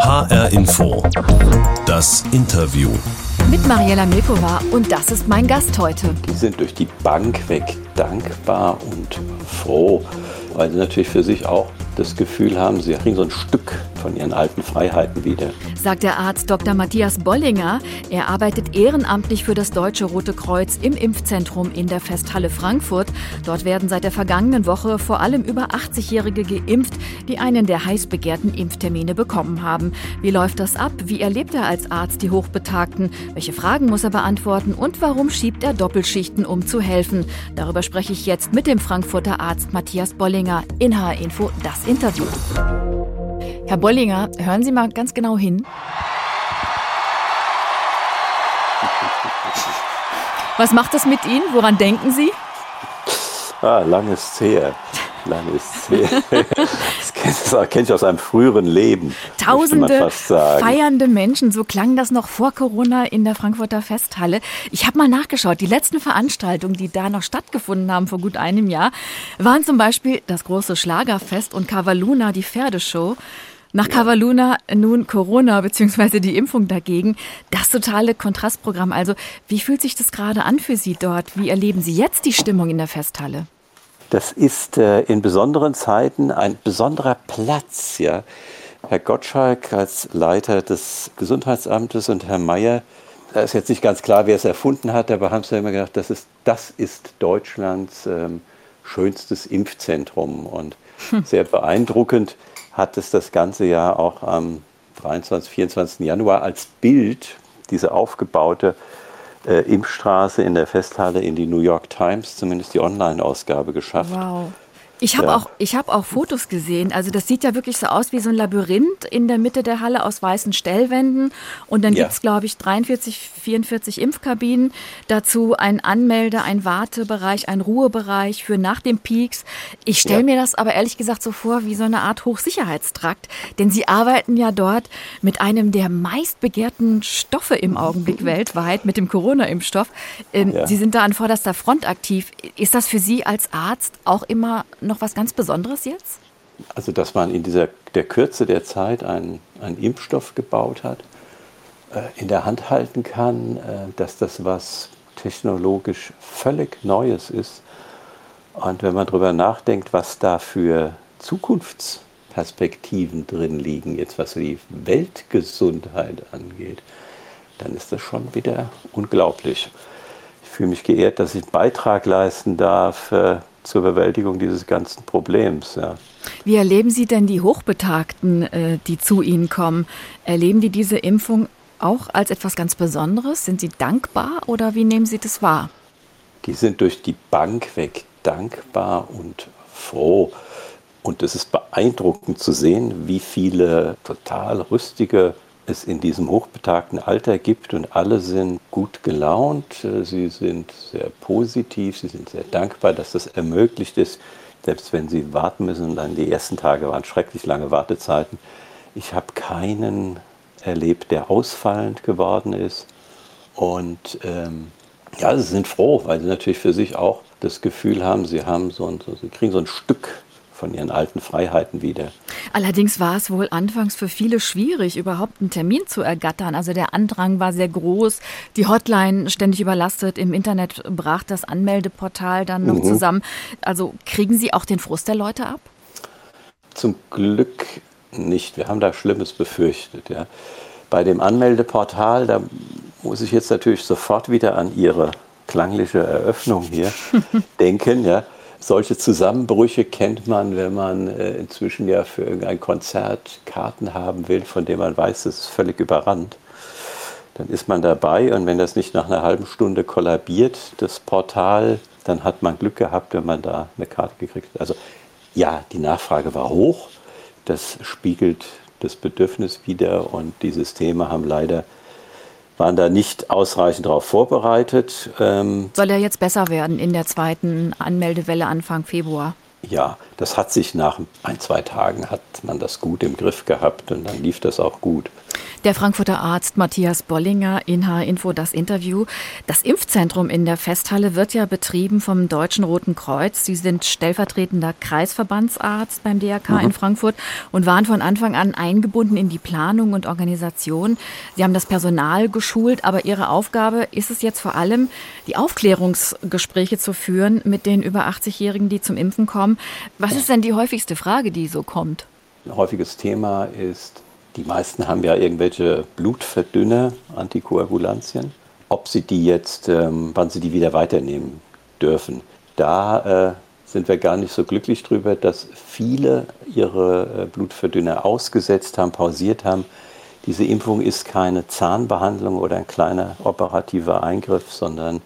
HR Info. Das Interview. Mit Mariella Milkova und das ist mein Gast heute. Die sind durch die Bank weg dankbar und froh, weil sie natürlich für sich auch das Gefühl haben, sie kriegen so ein Stück von ihren alten Freiheiten wieder. Sagt der Arzt Dr. Matthias Bollinger. Er arbeitet ehrenamtlich für das Deutsche Rote Kreuz im Impfzentrum in der Festhalle Frankfurt. Dort werden seit der vergangenen Woche vor allem über 80-Jährige geimpft, die einen der heiß begehrten Impftermine bekommen haben. Wie läuft das ab? Wie erlebt er als Arzt die Hochbetagten? Welche Fragen muss er beantworten? Und warum schiebt er Doppelschichten, um zu helfen? Darüber spreche ich jetzt mit dem Frankfurter Arzt Matthias Bollinger in HR Info das Interview. Herr Bollinger, hören Sie mal ganz genau hin. Was macht das mit Ihnen? Woran denken Sie? Ah, lang ist her. Lang ist her. Das kenne ich aus einem früheren Leben. Tausende feiernde Menschen, so klang das noch vor Corona in der Frankfurter Festhalle. Ich habe mal nachgeschaut, die letzten Veranstaltungen, die da noch stattgefunden haben vor gut einem Jahr, waren zum Beispiel das große Schlagerfest und Cavaluna, die Pferdeshow. Nach Cavaluna nun Corona bzw. die Impfung dagegen. Das totale Kontrastprogramm. Also, wie fühlt sich das gerade an für Sie dort? Wie erleben Sie jetzt die Stimmung in der Festhalle? Das ist äh, in besonderen Zeiten ein besonderer Platz. Ja. Herr Gottschalk als Leiter des Gesundheitsamtes und Herr Mayer, da ist jetzt nicht ganz klar, wer es erfunden hat, aber haben sie ja immer gedacht, das ist, das ist Deutschlands ähm, schönstes Impfzentrum. Und hm. sehr beeindruckend hat es das ganze Jahr auch am 23, 24. Januar als Bild, diese aufgebaute äh, Impfstraße in der Festhalle in die New York Times, zumindest die Online-Ausgabe, geschafft. Wow. Ich habe ja. auch, hab auch Fotos gesehen. Also das sieht ja wirklich so aus wie so ein Labyrinth in der Mitte der Halle aus weißen Stellwänden. Und dann ja. gibt es, glaube ich, 43, 44 Impfkabinen. Dazu ein Anmelde, ein Wartebereich, ein Ruhebereich für nach dem Peaks. Ich stelle ja. mir das aber ehrlich gesagt so vor wie so eine Art Hochsicherheitstrakt. Denn Sie arbeiten ja dort mit einem der meistbegehrten Stoffe im Augenblick weltweit, mit dem Corona-Impfstoff. Ähm, Sie sind da an vorderster Front aktiv. Ist das für Sie als Arzt auch immer noch was ganz Besonderes jetzt? Also, dass man in dieser, der Kürze der Zeit einen, einen Impfstoff gebaut hat, äh, in der Hand halten kann, äh, dass das was technologisch völlig Neues ist. Und wenn man darüber nachdenkt, was da für Zukunftsperspektiven drin liegen, jetzt was die Weltgesundheit angeht, dann ist das schon wieder unglaublich. Ich fühle mich geehrt, dass ich einen Beitrag leisten darf äh, zur Bewältigung dieses ganzen Problems. Ja. Wie erleben Sie denn die Hochbetagten, äh, die zu Ihnen kommen? Erleben die diese Impfung auch als etwas ganz Besonderes? Sind Sie dankbar oder wie nehmen Sie das wahr? Die sind durch die Bank weg dankbar und froh. Und es ist beeindruckend zu sehen, wie viele total rüstige es in diesem hochbetagten Alter gibt und alle sind gut gelaunt, äh, sie sind sehr positiv, sie sind sehr dankbar, dass das ermöglicht ist, selbst wenn sie warten müssen. Dann die ersten Tage waren schrecklich lange Wartezeiten. Ich habe keinen erlebt, der ausfallend geworden ist. Und ähm, ja, sie sind froh, weil sie natürlich für sich auch das Gefühl haben, sie haben so ein, sie kriegen so ein Stück von ihren alten Freiheiten wieder. Allerdings war es wohl anfangs für viele schwierig, überhaupt einen Termin zu ergattern. Also der Andrang war sehr groß, die Hotline ständig überlastet, im Internet brach das Anmeldeportal dann noch mhm. zusammen. Also kriegen Sie auch den Frust der Leute ab? Zum Glück nicht. Wir haben da Schlimmes befürchtet. Ja. Bei dem Anmeldeportal, da muss ich jetzt natürlich sofort wieder an Ihre klangliche Eröffnung hier denken. Ja solche Zusammenbrüche kennt man, wenn man äh, inzwischen ja für irgendein Konzert Karten haben will, von dem man weiß, es ist völlig überrannt. Dann ist man dabei und wenn das nicht nach einer halben Stunde kollabiert, das Portal, dann hat man Glück gehabt, wenn man da eine Karte gekriegt hat. Also ja, die Nachfrage war hoch. Das spiegelt das Bedürfnis wider und die Systeme haben leider waren da nicht ausreichend darauf vorbereitet. Ähm, Soll er jetzt besser werden in der zweiten Anmeldewelle Anfang Februar? Ja, das hat sich nach ein, zwei Tagen hat man das gut im Griff gehabt und dann lief das auch gut. Der Frankfurter Arzt Matthias Bollinger in H-Info das Interview. Das Impfzentrum in der Festhalle wird ja betrieben vom Deutschen Roten Kreuz. Sie sind stellvertretender Kreisverbandsarzt beim DRK mhm. in Frankfurt und waren von Anfang an eingebunden in die Planung und Organisation. Sie haben das Personal geschult, aber Ihre Aufgabe ist es jetzt vor allem, die Aufklärungsgespräche zu führen mit den über 80-Jährigen, die zum Impfen kommen. Was ist denn die häufigste Frage, die so kommt? Ein häufiges Thema ist, die meisten haben ja irgendwelche Blutverdünner, Antikoagulantien. Ob sie die jetzt, ähm, wann sie die wieder weiternehmen dürfen, da äh, sind wir gar nicht so glücklich drüber, dass viele ihre äh, Blutverdünner ausgesetzt haben, pausiert haben. Diese Impfung ist keine Zahnbehandlung oder ein kleiner operativer Eingriff, sondern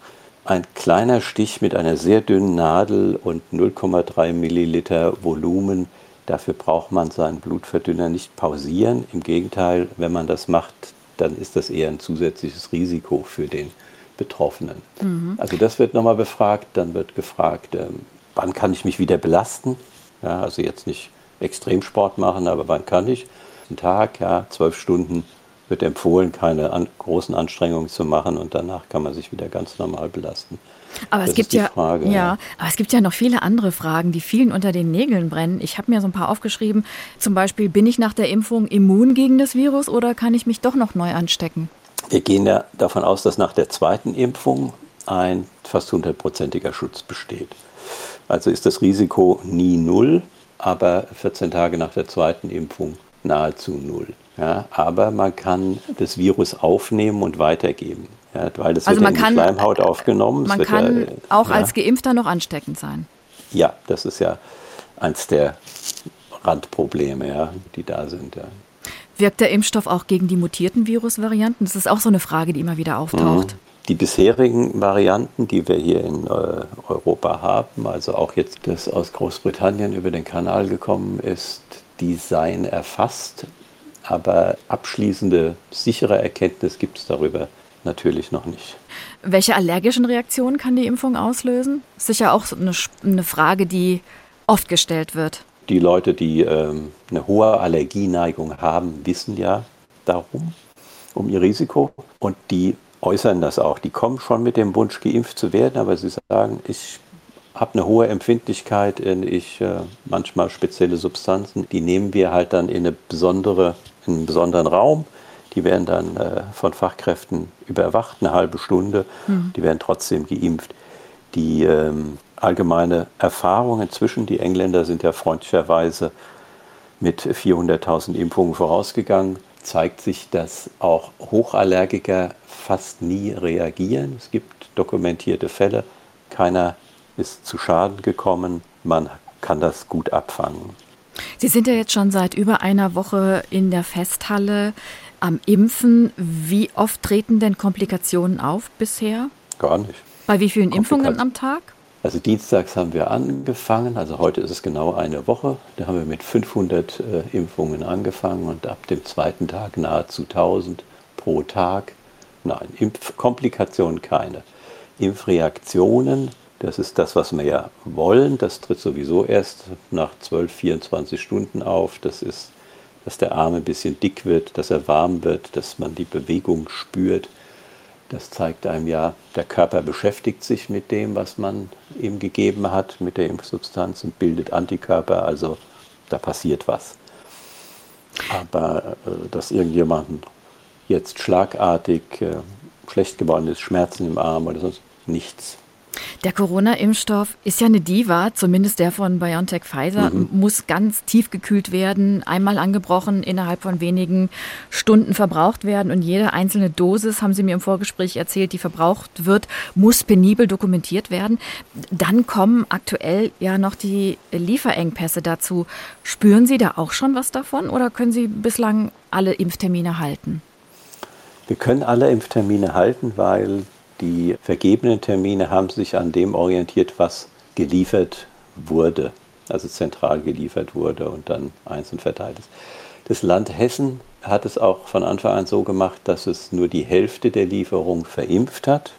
ein kleiner Stich mit einer sehr dünnen Nadel und 0,3 Milliliter Volumen Dafür braucht man seinen Blutverdünner nicht pausieren. Im Gegenteil, wenn man das macht, dann ist das eher ein zusätzliches Risiko für den Betroffenen. Mhm. Also das wird nochmal befragt. Dann wird gefragt, ähm, wann kann ich mich wieder belasten? Ja, also jetzt nicht Extremsport machen, aber wann kann ich? Ein Tag, ja, zwölf Stunden wird empfohlen, keine an, großen Anstrengungen zu machen und danach kann man sich wieder ganz normal belasten. Aber es gibt ja, Frage, ja, aber es gibt ja noch viele andere Fragen, die vielen unter den Nägeln brennen. Ich habe mir so ein paar aufgeschrieben. Zum Beispiel, bin ich nach der Impfung immun gegen das Virus oder kann ich mich doch noch neu anstecken? Wir gehen ja davon aus, dass nach der zweiten Impfung ein fast hundertprozentiger Schutz besteht. Also ist das Risiko nie null, aber 14 Tage nach der zweiten Impfung nahezu null. Ja, aber man kann das Virus aufnehmen und weitergeben. Ja, weil das also wird man in die kann, Schleimhaut aufgenommen. Man kann ja, auch ja. als Geimpfter noch ansteckend sein. Ja, das ist ja eins der Randprobleme, ja, die da sind. Ja. Wirkt der Impfstoff auch gegen die mutierten Virusvarianten? Das ist auch so eine Frage, die immer wieder auftaucht. Mhm. Die bisherigen Varianten, die wir hier in äh, Europa haben, also auch jetzt das aus Großbritannien über den Kanal gekommen ist, die seien erfasst, aber abschließende, sichere Erkenntnis gibt es darüber natürlich noch nicht. Welche allergischen Reaktionen kann die Impfung auslösen? Sicher auch eine, eine Frage, die oft gestellt wird. Die Leute, die ähm, eine hohe Allergieneigung haben, wissen ja darum, um ihr Risiko. Und die äußern das auch. Die kommen schon mit dem Wunsch, geimpft zu werden, aber sie sagen, ich habe eine hohe Empfindlichkeit in ich äh, manchmal spezielle Substanzen, die nehmen wir halt dann in eine besondere, in einen besonderen Raum die werden dann äh, von Fachkräften überwacht, eine halbe Stunde. Mhm. Die werden trotzdem geimpft. Die ähm, allgemeine Erfahrung inzwischen, die Engländer sind ja freundlicherweise mit 400.000 Impfungen vorausgegangen, zeigt sich, dass auch Hochallergiker fast nie reagieren. Es gibt dokumentierte Fälle. Keiner ist zu Schaden gekommen. Man kann das gut abfangen. Sie sind ja jetzt schon seit über einer Woche in der Festhalle am Impfen. Wie oft treten denn Komplikationen auf bisher? Gar nicht. Bei wie vielen Impfungen am Tag? Also dienstags haben wir angefangen, also heute ist es genau eine Woche. Da haben wir mit 500 äh, Impfungen angefangen und ab dem zweiten Tag nahezu 1000 pro Tag. Nein, Impfkomplikationen keine. Impfreaktionen, das ist das, was wir ja wollen. Das tritt sowieso erst nach 12, 24 Stunden auf. Das ist dass der Arm ein bisschen dick wird, dass er warm wird, dass man die Bewegung spürt. Das zeigt einem ja, der Körper beschäftigt sich mit dem, was man ihm gegeben hat, mit der Impfsubstanz und bildet Antikörper, also da passiert was. Aber äh, dass irgendjemand jetzt schlagartig äh, schlecht geworden ist, Schmerzen im Arm oder sonst nichts. Der Corona-Impfstoff ist ja eine Diva, zumindest der von BioNTech Pfizer, mhm. muss ganz tief gekühlt werden, einmal angebrochen, innerhalb von wenigen Stunden verbraucht werden. Und jede einzelne Dosis, haben Sie mir im Vorgespräch erzählt, die verbraucht wird, muss penibel dokumentiert werden. Dann kommen aktuell ja noch die Lieferengpässe dazu. Spüren Sie da auch schon was davon oder können Sie bislang alle Impftermine halten? Wir können alle Impftermine halten, weil die vergebenen Termine haben sich an dem orientiert, was geliefert wurde, also zentral geliefert wurde und dann einzeln verteilt ist. Das Land Hessen hat es auch von Anfang an so gemacht, dass es nur die Hälfte der Lieferung verimpft hat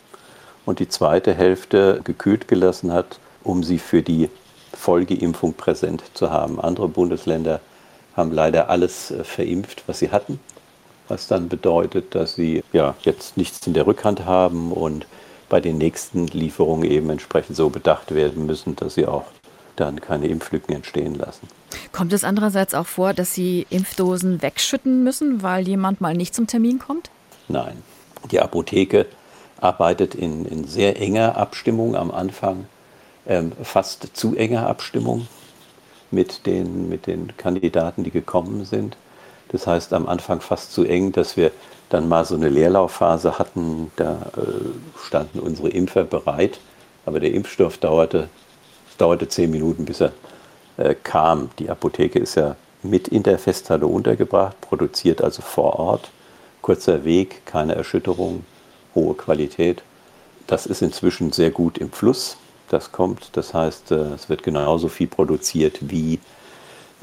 und die zweite Hälfte gekühlt gelassen hat, um sie für die Folgeimpfung präsent zu haben. Andere Bundesländer haben leider alles äh, verimpft, was sie hatten was dann bedeutet, dass sie ja jetzt nichts in der Rückhand haben und bei den nächsten Lieferungen eben entsprechend so bedacht werden müssen, dass sie auch dann keine Impflücken entstehen lassen. Kommt es andererseits auch vor, dass Sie Impfdosen wegschütten müssen, weil jemand mal nicht zum Termin kommt? Nein. Die Apotheke arbeitet in, in sehr enger Abstimmung am Anfang, ähm, fast zu enger Abstimmung mit den, mit den Kandidaten, die gekommen sind. Das heißt am Anfang fast zu eng, dass wir dann mal so eine Leerlaufphase hatten. Da äh, standen unsere Impfer bereit, aber der Impfstoff dauerte, dauerte zehn Minuten, bis er äh, kam. Die Apotheke ist ja mit in der Festhalle untergebracht, produziert also vor Ort. Kurzer Weg, keine Erschütterung, hohe Qualität. Das ist inzwischen sehr gut im Fluss. Das kommt, das heißt, äh, es wird genauso viel produziert, wie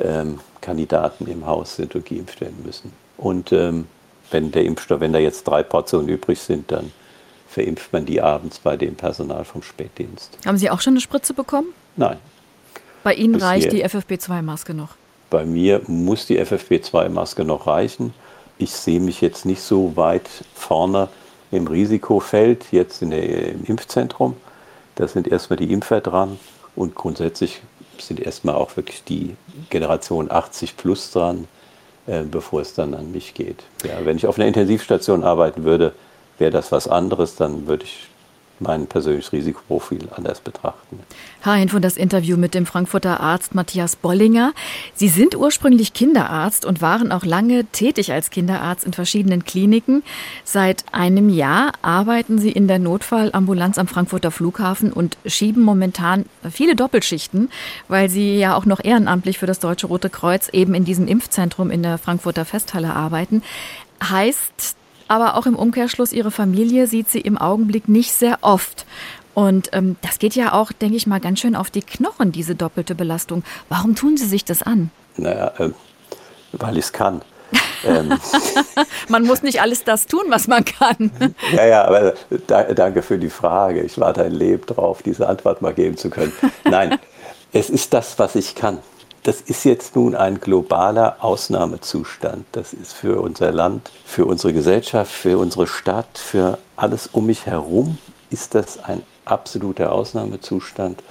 ähm, Kandidaten im Haus sind und geimpft werden müssen. Und ähm, wenn der Impfstoff, wenn da jetzt drei Portionen übrig sind, dann verimpft man die abends bei dem Personal vom Spätdienst. Haben Sie auch schon eine Spritze bekommen? Nein. Bei Ihnen Bis reicht die FFP2-Maske noch? Bei mir muss die FFP2-Maske noch reichen. Ich sehe mich jetzt nicht so weit vorne im Risikofeld, jetzt der, im Impfzentrum. Da sind erstmal die Impfer dran und grundsätzlich sind erstmal auch wirklich die Generation 80 plus dran, äh, bevor es dann an mich geht. Ja, wenn ich auf einer Intensivstation arbeiten würde, wäre das was anderes, dann würde ich mein persönliches Risikoprofil anders betrachten. Herr Hinfund, das Interview mit dem Frankfurter Arzt Matthias Bollinger. Sie sind ursprünglich Kinderarzt und waren auch lange tätig als Kinderarzt in verschiedenen Kliniken. Seit einem Jahr arbeiten Sie in der Notfallambulanz am Frankfurter Flughafen und schieben momentan viele Doppelschichten, weil Sie ja auch noch ehrenamtlich für das Deutsche Rote Kreuz eben in diesem Impfzentrum in der Frankfurter Festhalle arbeiten. Heißt, aber auch im Umkehrschluss, ihre Familie sieht sie im Augenblick nicht sehr oft. Und ähm, das geht ja auch, denke ich mal, ganz schön auf die Knochen, diese doppelte Belastung. Warum tun Sie sich das an? Naja, äh, weil ich es kann. ähm. man muss nicht alles das tun, was man kann. ja, ja, aber da, danke für die Frage. Ich warte ein Leben drauf, diese Antwort mal geben zu können. Nein, es ist das, was ich kann das ist jetzt nun ein globaler Ausnahmezustand. Das ist für unser Land, für unsere Gesellschaft, für unsere Stadt, für alles um mich herum ist das ein absoluter Ausnahmezustand.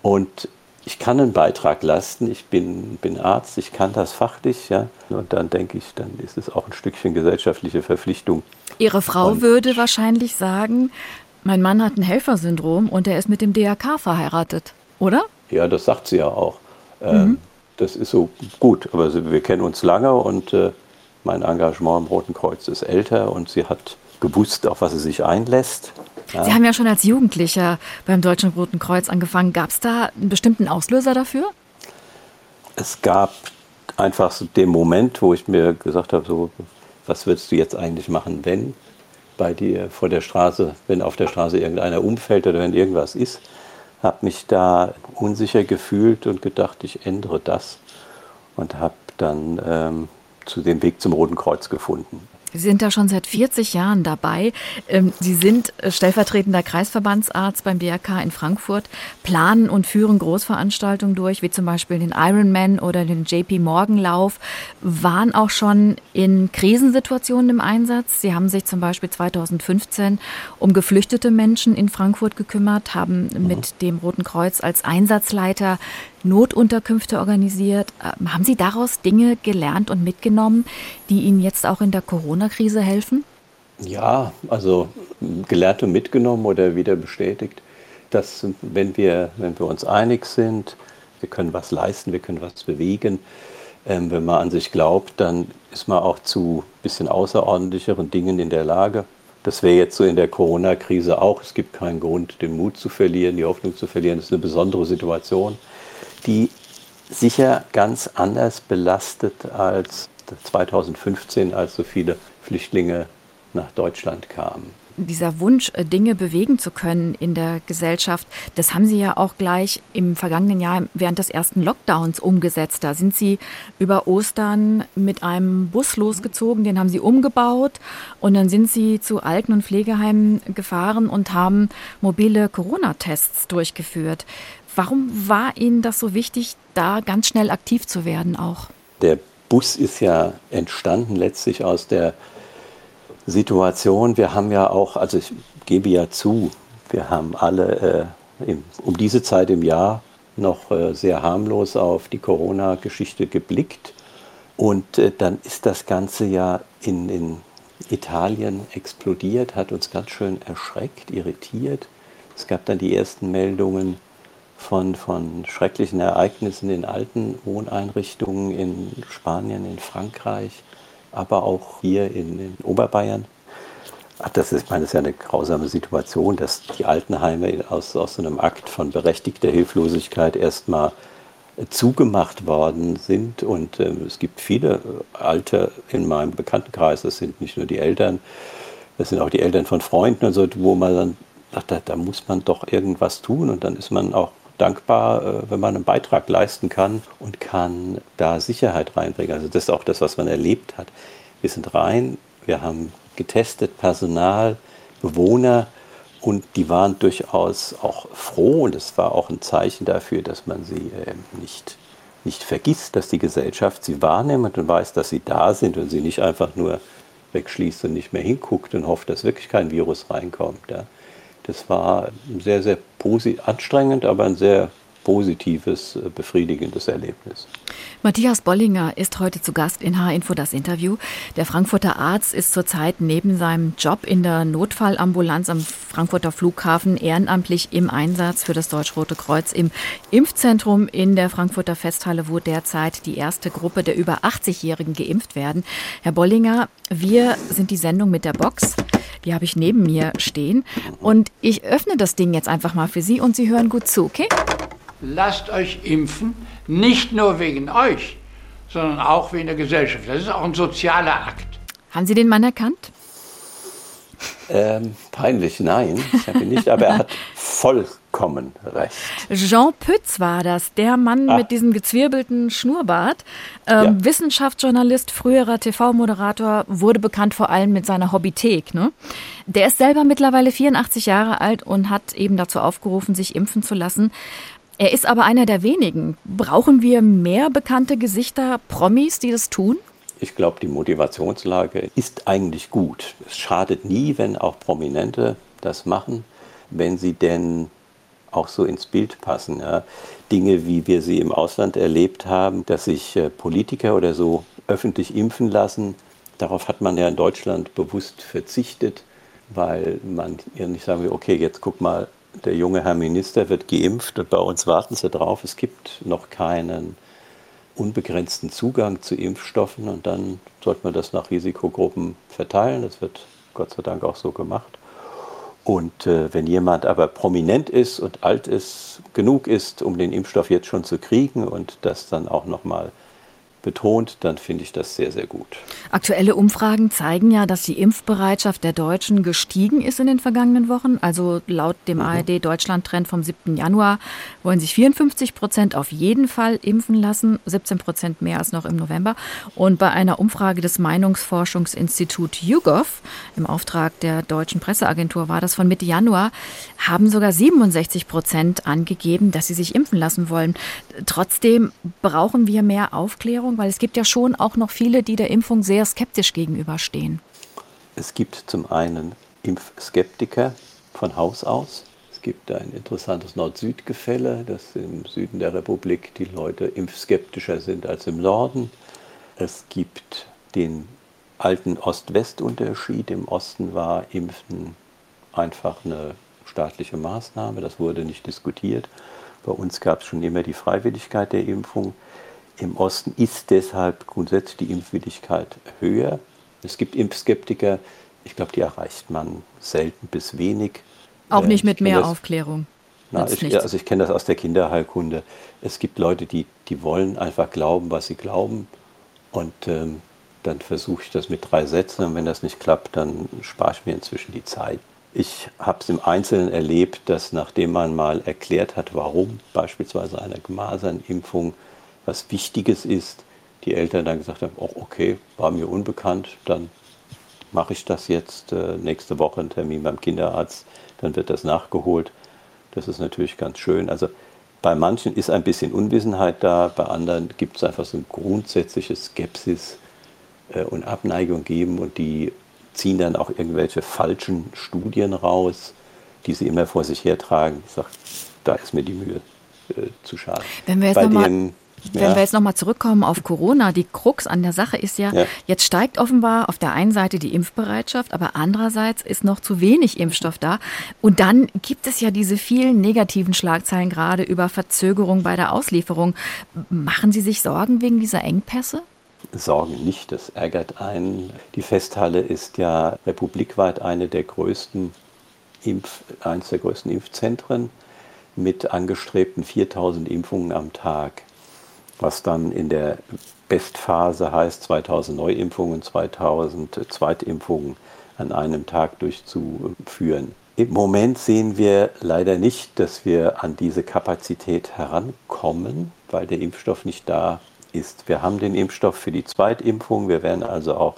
Und ich kann einen Beitrag leisten. Ich bin, bin Arzt, ich kann das fachlich, ja. Und dann denke ich, dann ist es auch ein Stückchen gesellschaftliche Verpflichtung. Ihre Frau und würde wahrscheinlich sagen, mein Mann hat ein Helfersyndrom und er ist mit dem DRK verheiratet, oder? Ja, das sagt sie ja auch. Ähm, mhm. Das ist so gut, aber wir kennen uns lange und äh, mein Engagement im Roten Kreuz ist älter und sie hat gewusst, auf was sie sich einlässt. Ja. Sie haben ja schon als Jugendlicher beim Deutschen Roten Kreuz angefangen. Gab es da einen bestimmten Auslöser dafür? Es gab einfach so den Moment, wo ich mir gesagt habe, so, was würdest du jetzt eigentlich machen, wenn bei dir vor der Straße, wenn auf der Straße irgendeiner umfällt oder wenn irgendwas ist habe mich da unsicher gefühlt und gedacht, ich ändere das und habe dann ähm, zu dem Weg zum Roten Kreuz gefunden. Sie sind da schon seit 40 Jahren dabei. Ähm, Sie sind äh, stellvertretender Kreisverbandsarzt beim DRK in Frankfurt, planen und führen Großveranstaltungen durch, wie zum Beispiel den Ironman oder den JP Morgan Lauf, waren auch schon in Krisensituationen im Einsatz. Sie haben sich zum Beispiel 2015 um geflüchtete Menschen in Frankfurt gekümmert, haben mit dem Roten Kreuz als Einsatzleiter Notunterkünfte organisiert. Ähm, haben Sie daraus Dinge gelernt und mitgenommen, die Ihnen jetzt auch in der Corona-Krise helfen? Ja, also gelernt und mitgenommen oder wieder bestätigt, dass wenn wir, wenn wir uns einig sind, wir können was leisten, wir können was bewegen, ähm, wenn man an sich glaubt, dann ist man auch zu bisschen außerordentlicheren Dingen in der Lage. Das wäre jetzt so in der Corona-Krise auch. Es gibt keinen Grund, den Mut zu verlieren, die Hoffnung zu verlieren. Das ist eine besondere Situation die sicher ganz anders belastet als 2015, als so viele Flüchtlinge nach Deutschland kamen dieser Wunsch, äh, Dinge bewegen zu können in der Gesellschaft, das haben Sie ja auch gleich im vergangenen Jahr während des ersten Lockdowns umgesetzt. Da sind Sie über Ostern mit einem Bus losgezogen, den haben Sie umgebaut und dann sind Sie zu Alten- und Pflegeheimen gefahren und haben mobile Corona-Tests durchgeführt. Warum war Ihnen das so wichtig, da ganz schnell aktiv zu werden auch? Der Bus ist ja entstanden letztlich aus der Situation. Wir haben ja auch, also ich gebe ja zu, wir haben alle äh, im, um diese Zeit im Jahr noch äh, sehr harmlos auf die Corona-Geschichte geblickt. Und äh, dann ist das Ganze ja in, in Italien explodiert, hat uns ganz schön erschreckt, irritiert. Es gab dann die ersten Meldungen von, von schrecklichen Ereignissen in alten Wohneinrichtungen in Spanien, in Frankreich, aber auch hier in, in Oberbayern. Ach, das ist, ich meine, das ist ja eine grausame Situation, dass die Altenheime aus, aus einem Akt von berechtigter Hilflosigkeit erstmal zugemacht worden sind. Und äh, es gibt viele Alte in meinem Bekanntenkreis, das sind nicht nur die Eltern, das sind auch die Eltern von Freunden und so, wo man dann sagt, da, da muss man doch irgendwas tun. Und dann ist man auch dankbar, äh, wenn man einen Beitrag leisten kann und kann da Sicherheit reinbringen. Also das ist auch das, was man erlebt hat. Wir sind rein, wir haben getestet, Personal, Bewohner und die waren durchaus auch froh und es war auch ein Zeichen dafür, dass man sie äh, nicht, nicht vergisst, dass die Gesellschaft sie wahrnimmt und weiß, dass sie da sind und sie nicht einfach nur wegschließt und nicht mehr hinguckt und hofft, dass wirklich kein Virus reinkommt. Ja. Das war sehr, sehr anstrengend, aber ein sehr positives, äh, befriedigendes Erlebnis. Matthias Bollinger ist heute zu Gast in H-Info das Interview. Der Frankfurter Arzt ist zurzeit neben seinem Job in der Notfallambulanz am Frankfurter Flughafen ehrenamtlich im Einsatz für das Deutsch-Rote Kreuz im Impfzentrum in der Frankfurter Festhalle, wo derzeit die erste Gruppe der über 80-Jährigen geimpft werden. Herr Bollinger, wir sind die Sendung mit der Box. Die habe ich neben mir stehen. Und ich öffne das Ding jetzt einfach mal für Sie und Sie hören gut zu, okay? lasst euch impfen, nicht nur wegen euch, sondern auch wegen der Gesellschaft. Das ist auch ein sozialer Akt. Haben Sie den Mann erkannt? Ähm, peinlich, nein, ich habe ihn nicht, aber er hat vollkommen recht. Jean Pütz war das, der Mann ah. mit diesem gezwirbelten Schnurrbart. Ähm, ja. Wissenschaftsjournalist, früherer TV-Moderator, wurde bekannt vor allem mit seiner Hobbythek. Ne? Der ist selber mittlerweile 84 Jahre alt und hat eben dazu aufgerufen, sich impfen zu lassen. Er ist aber einer der wenigen. Brauchen wir mehr bekannte Gesichter, Promis, die das tun? Ich glaube, die Motivationslage ist eigentlich gut. Es schadet nie, wenn auch Prominente das machen, wenn sie denn auch so ins Bild passen. Ja. Dinge, wie wir sie im Ausland erlebt haben, dass sich äh, Politiker oder so öffentlich impfen lassen, darauf hat man ja in Deutschland bewusst verzichtet, weil man nicht sagen will, okay, jetzt guck mal, der junge Herr Minister wird geimpft und bei uns warten sie drauf. Es gibt noch keinen unbegrenzten Zugang zu Impfstoffen und dann sollte man das nach Risikogruppen verteilen. Das wird Gott sei Dank auch so gemacht. Und äh, wenn jemand aber prominent ist und alt ist, genug ist, um den Impfstoff jetzt schon zu kriegen und das dann auch nochmal betont, dann finde ich das sehr, sehr gut. Aktuelle Umfragen zeigen ja, dass die Impfbereitschaft der Deutschen gestiegen ist in den vergangenen Wochen. Also laut dem mhm. ARD-Deutschland-Trend vom 7. Januar wollen sich 54 Prozent auf jeden Fall impfen lassen, 17 Prozent mehr als noch im November. Und bei einer Umfrage des Meinungsforschungsinstituts YouGov im Auftrag der deutschen Presseagentur war das von Mitte Januar, haben sogar 67 Prozent angegeben, dass sie sich impfen lassen wollen. Trotzdem brauchen wir mehr Aufklärung Impfung? Weil es gibt ja schon auch noch viele, die der Impfung sehr skeptisch gegenüberstehen. Es gibt zum einen Impfskeptiker von Haus aus. Es gibt ein interessantes Nord-Süd-Gefälle, dass im Süden der Republik die Leute impfskeptischer sind als im Norden. Es gibt den alten Ost-West-Unterschied. Im Osten war Impfen einfach eine staatliche Maßnahme. Das wurde nicht diskutiert. Bei uns gab es schon immer die Freiwilligkeit der Impfung. Im Osten ist deshalb grundsätzlich die Impfwilligkeit höher. Es gibt Impfskeptiker, ich glaube, die erreicht man selten bis wenig. Auch nicht mit mehr das, Aufklärung. Na, ich, also ich kenne das aus der Kinderheilkunde. Es gibt Leute, die, die wollen einfach glauben, was sie glauben. Und ähm, dann versuche ich das mit drei Sätzen. Und wenn das nicht klappt, dann spare ich mir inzwischen die Zeit. Ich habe es im Einzelnen erlebt, dass nachdem man mal erklärt hat, warum beispielsweise eine Masernimpfung was Wichtiges ist, die Eltern dann gesagt haben, oh, okay, war mir unbekannt, dann mache ich das jetzt äh, nächste Woche einen Termin beim Kinderarzt, dann wird das nachgeholt. Das ist natürlich ganz schön. Also Bei manchen ist ein bisschen Unwissenheit da, bei anderen gibt es einfach so eine grundsätzliche Skepsis äh, und Abneigung geben und die ziehen dann auch irgendwelche falschen Studien raus, die sie immer vor sich hertragen. Ich sage, da ist mir die Mühe äh, zu schade. Wenn wir jetzt Bei den wenn Ja. wir jetzt nochmal zurückkommen auf Corona, die Krux an der Sache ist ja, Ja. jetzt steigt offenbar auf der einen Seite die Impfbereitschaft, aber andererseits ist noch zu wenig Impfstoff da. Und dann gibt es ja diese vielen negativen Schlagzeilen gerade über Verzögerung bei der Auslieferung. Machen Sie sich Sorgen wegen dieser Engpässe? Sorgen nicht, das ärgert einen. Die Festhalle ist ja republikweit eine der größten Impf, eines der größten Impfzentren mit angestrebten 4000 Impfungen am Tag, was dann in der Bestphase heißt 2000 Neuimpfungen, 2000 Zweitimpfungen an einem Tag durchzuführen. Im Moment sehen wir leider nicht, dass wir an diese Kapazität herankommen, weil der Impfstoff nicht da ist. Wir haben den Impfstoff für die Zweitimpfung. Wir werden also auch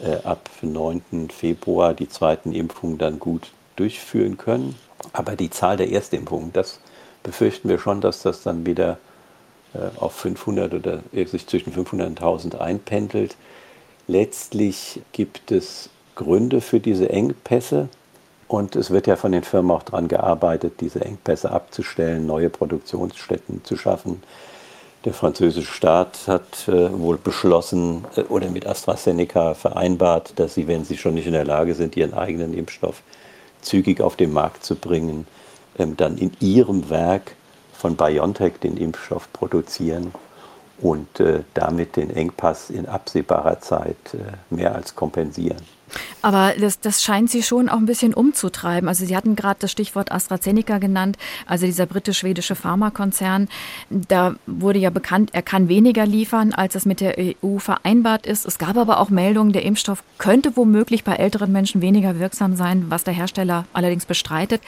äh, ab 9. Februar die zweiten Impfungen dann gut durchführen können. Aber die Zahl der Erstimpfungen, das befürchten wir schon, dass das dann wieder auf 500 oder sich zwischen 500 und 1000 einpendelt. Letztlich gibt es Gründe für diese Engpässe und es wird ja von den Firmen auch daran gearbeitet, diese Engpässe abzustellen, neue Produktionsstätten zu schaffen. Der französische Staat hat äh, wohl beschlossen äh, oder mit AstraZeneca vereinbart, dass sie, wenn sie schon nicht in der Lage sind, ihren eigenen Impfstoff zügig auf den Markt zu bringen, ähm, dann in ihrem Werk von BioNTech den Impfstoff produzieren und äh, damit den Engpass in absehbarer Zeit äh, mehr als kompensieren. Aber das, das scheint Sie schon auch ein bisschen umzutreiben. Also Sie hatten gerade das Stichwort AstraZeneca genannt, also dieser britisch-schwedische Pharmakonzern. Da wurde ja bekannt, er kann weniger liefern, als es mit der EU vereinbart ist. Es gab aber auch Meldungen, der Impfstoff könnte womöglich bei älteren Menschen weniger wirksam sein, was der Hersteller allerdings bestreitet.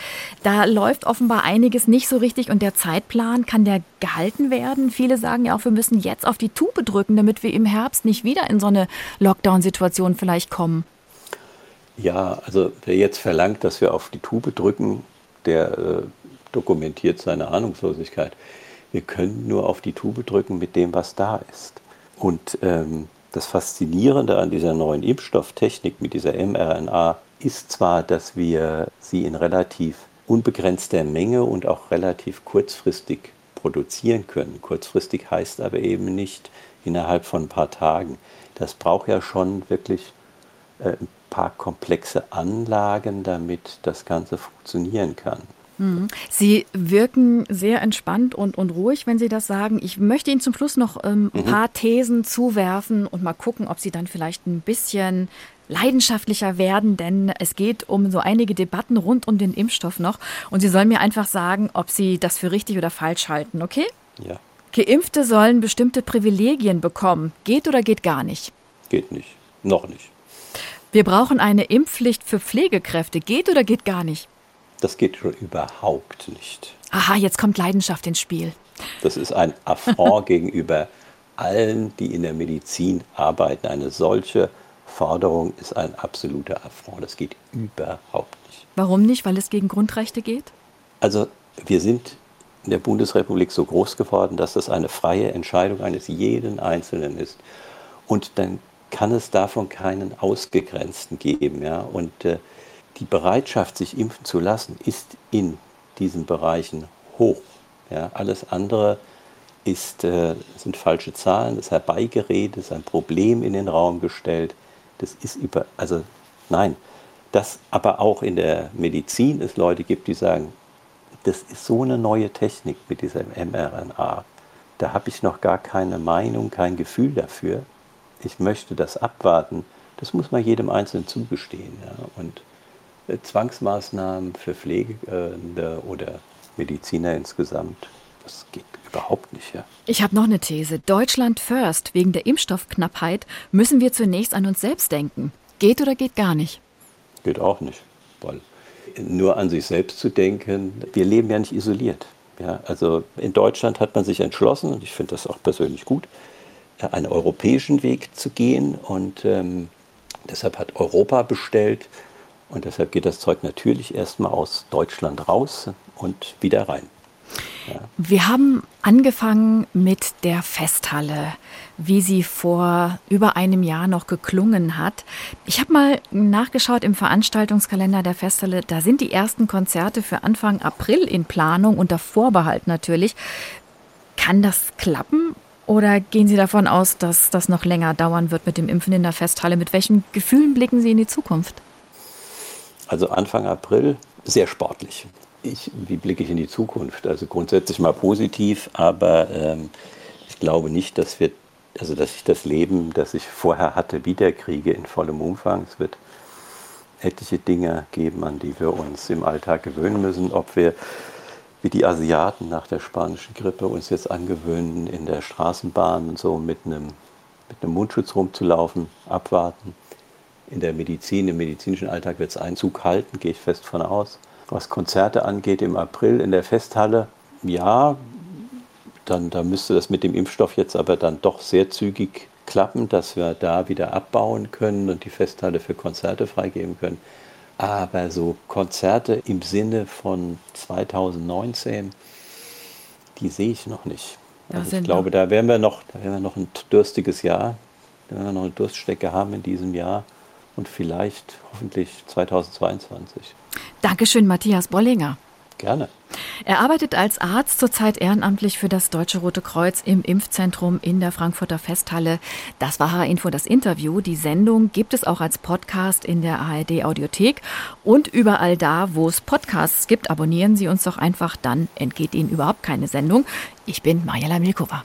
Da läuft offenbar einiges nicht so richtig und der Zeitplan, kann der gehalten werden? Viele sagen ja auch, wir müssen jetzt auf die Tube drücken, damit wir im Herbst nicht wieder in so eine Lockdown-Situation vielleicht kommen. Ja, also wer jetzt verlangt, dass wir auf die Tube drücken, der äh, dokumentiert seine Ahnungslosigkeit. Wir können nur auf die Tube drücken mit dem, was da ist. Und ähm, das Faszinierende an dieser neuen Impfstofftechnik mit dieser mRNA ist zwar, dass wir sie in relativ unbegrenzter Menge und auch relativ kurzfristig produzieren können. Kurzfristig heißt aber eben nicht innerhalb von ein paar Tagen. Das braucht ja schon wirklich ein paar komplexe Anlagen, damit das Ganze funktionieren kann. Sie wirken sehr entspannt und, und ruhig, wenn Sie das sagen. Ich möchte Ihnen zum Schluss noch ähm, ein paar Thesen zuwerfen und mal gucken, ob Sie dann vielleicht ein bisschen leidenschaftlicher werden, denn es geht um so einige Debatten rund um den Impfstoff noch. Und Sie sollen mir einfach sagen, ob Sie das für richtig oder falsch halten, okay? Ja, Geimpfte sollen bestimmte Privilegien bekommen. Geht oder geht gar nicht? geht nicht. Noch nicht. Wir brauchen eine Impfpflicht für Pflegekräfte. Geht oder geht gar nicht? Das geht schon überhaupt nicht. Aha, jetzt kommt Leidenschaft ins Spiel. Das ist ein Affront gegenüber allen, die in der Medizin arbeiten. Eine solche Forderung ist ein absoluter Affront. Das geht überhaupt nicht. Warum nicht? Weil es gegen Grundrechte geht? Also wir sind in der Bundesrepublik so groß geworden, dass das eine freie Entscheidung eines jeden Einzelnen ist. Und dann kann es davon keinen Ausgegrenzten geben. Ja? Und äh, die Bereitschaft, sich impfen zu lassen, ist in diesen Bereichen hoch. Ja? Alles andere ist, äh, sind falsche Zahlen, ist herbeigeredet, ist ein Problem in den Raum gestellt. Das ist über, also nein, dass aber auch in der Medizin es Leute gibt, die sagen, das ist so eine neue Technik mit dieser mRNA. Da habe ich noch gar keine Meinung, kein Gefühl dafür. Ich möchte das abwarten. Das muss man jedem Einzelnen zugestehen. Ja. Und äh, Zwangsmaßnahmen für Pflegende oder Mediziner insgesamt, das geht überhaupt nicht. Ja. Ich habe noch eine These. Deutschland first. Wegen der Impfstoffknappheit müssen wir zunächst an uns selbst denken. Geht oder geht gar nicht? Geht auch nicht, weil nur an sich selbst zu denken, wir leben ja nicht isoliert. Ja, also in Deutschland hat man sich entschlossen, und ich finde das auch persönlich gut, einen europäischen Weg zu gehen. Und ähm, deshalb hat Europa bestellt. Und deshalb geht das Zeug natürlich erstmal aus Deutschland raus und wieder rein. Ja. Wir haben angefangen mit der Festhalle, wie sie vor über einem Jahr noch geklungen hat. Ich habe mal nachgeschaut im Veranstaltungskalender der Festhalle. Da sind die ersten Konzerte für Anfang April in Planung, unter Vorbehalt natürlich. Kann das klappen? Oder gehen Sie davon aus, dass das noch länger dauern wird mit dem Impfen in der Festhalle? Mit welchen Gefühlen blicken Sie in die Zukunft? Also Anfang April sehr sportlich. Ich, wie blicke ich in die Zukunft? Also grundsätzlich mal positiv, aber ähm, ich glaube nicht, dass wir, also dass ich das Leben, das ich vorher hatte, wiederkriege in vollem Umfang. Es wird etliche Dinge geben, an die wir uns im Alltag gewöhnen müssen, ob wir wie die Asiaten nach der spanischen Grippe uns jetzt angewöhnen, in der Straßenbahn und so mit einem, mit einem Mundschutz rumzulaufen, abwarten. In der Medizin, im medizinischen Alltag wird es Einzug halten, gehe ich fest von aus. Was Konzerte angeht, im April in der Festhalle, ja, dann da müsste das mit dem Impfstoff jetzt aber dann doch sehr zügig klappen, dass wir da wieder abbauen können und die Festhalle für Konzerte freigeben können. Aber so Konzerte im Sinne von 2019, die sehe ich noch nicht. Also ich glaube, da werden wir noch, da werden wir noch ein durstiges Jahr, da werden wir noch eine Durststrecke haben in diesem Jahr und vielleicht hoffentlich 2022. Dankeschön, Matthias Bollinger. Gerne. Er arbeitet als Arzt zurzeit ehrenamtlich für das Deutsche Rote Kreuz im Impfzentrum in der Frankfurter Festhalle. Das war H-Info das Interview. Die Sendung gibt es auch als Podcast in der ARD Audiothek und überall da, wo es Podcasts gibt. Abonnieren Sie uns doch einfach, dann entgeht Ihnen überhaupt keine Sendung. Ich bin Majela Milkova.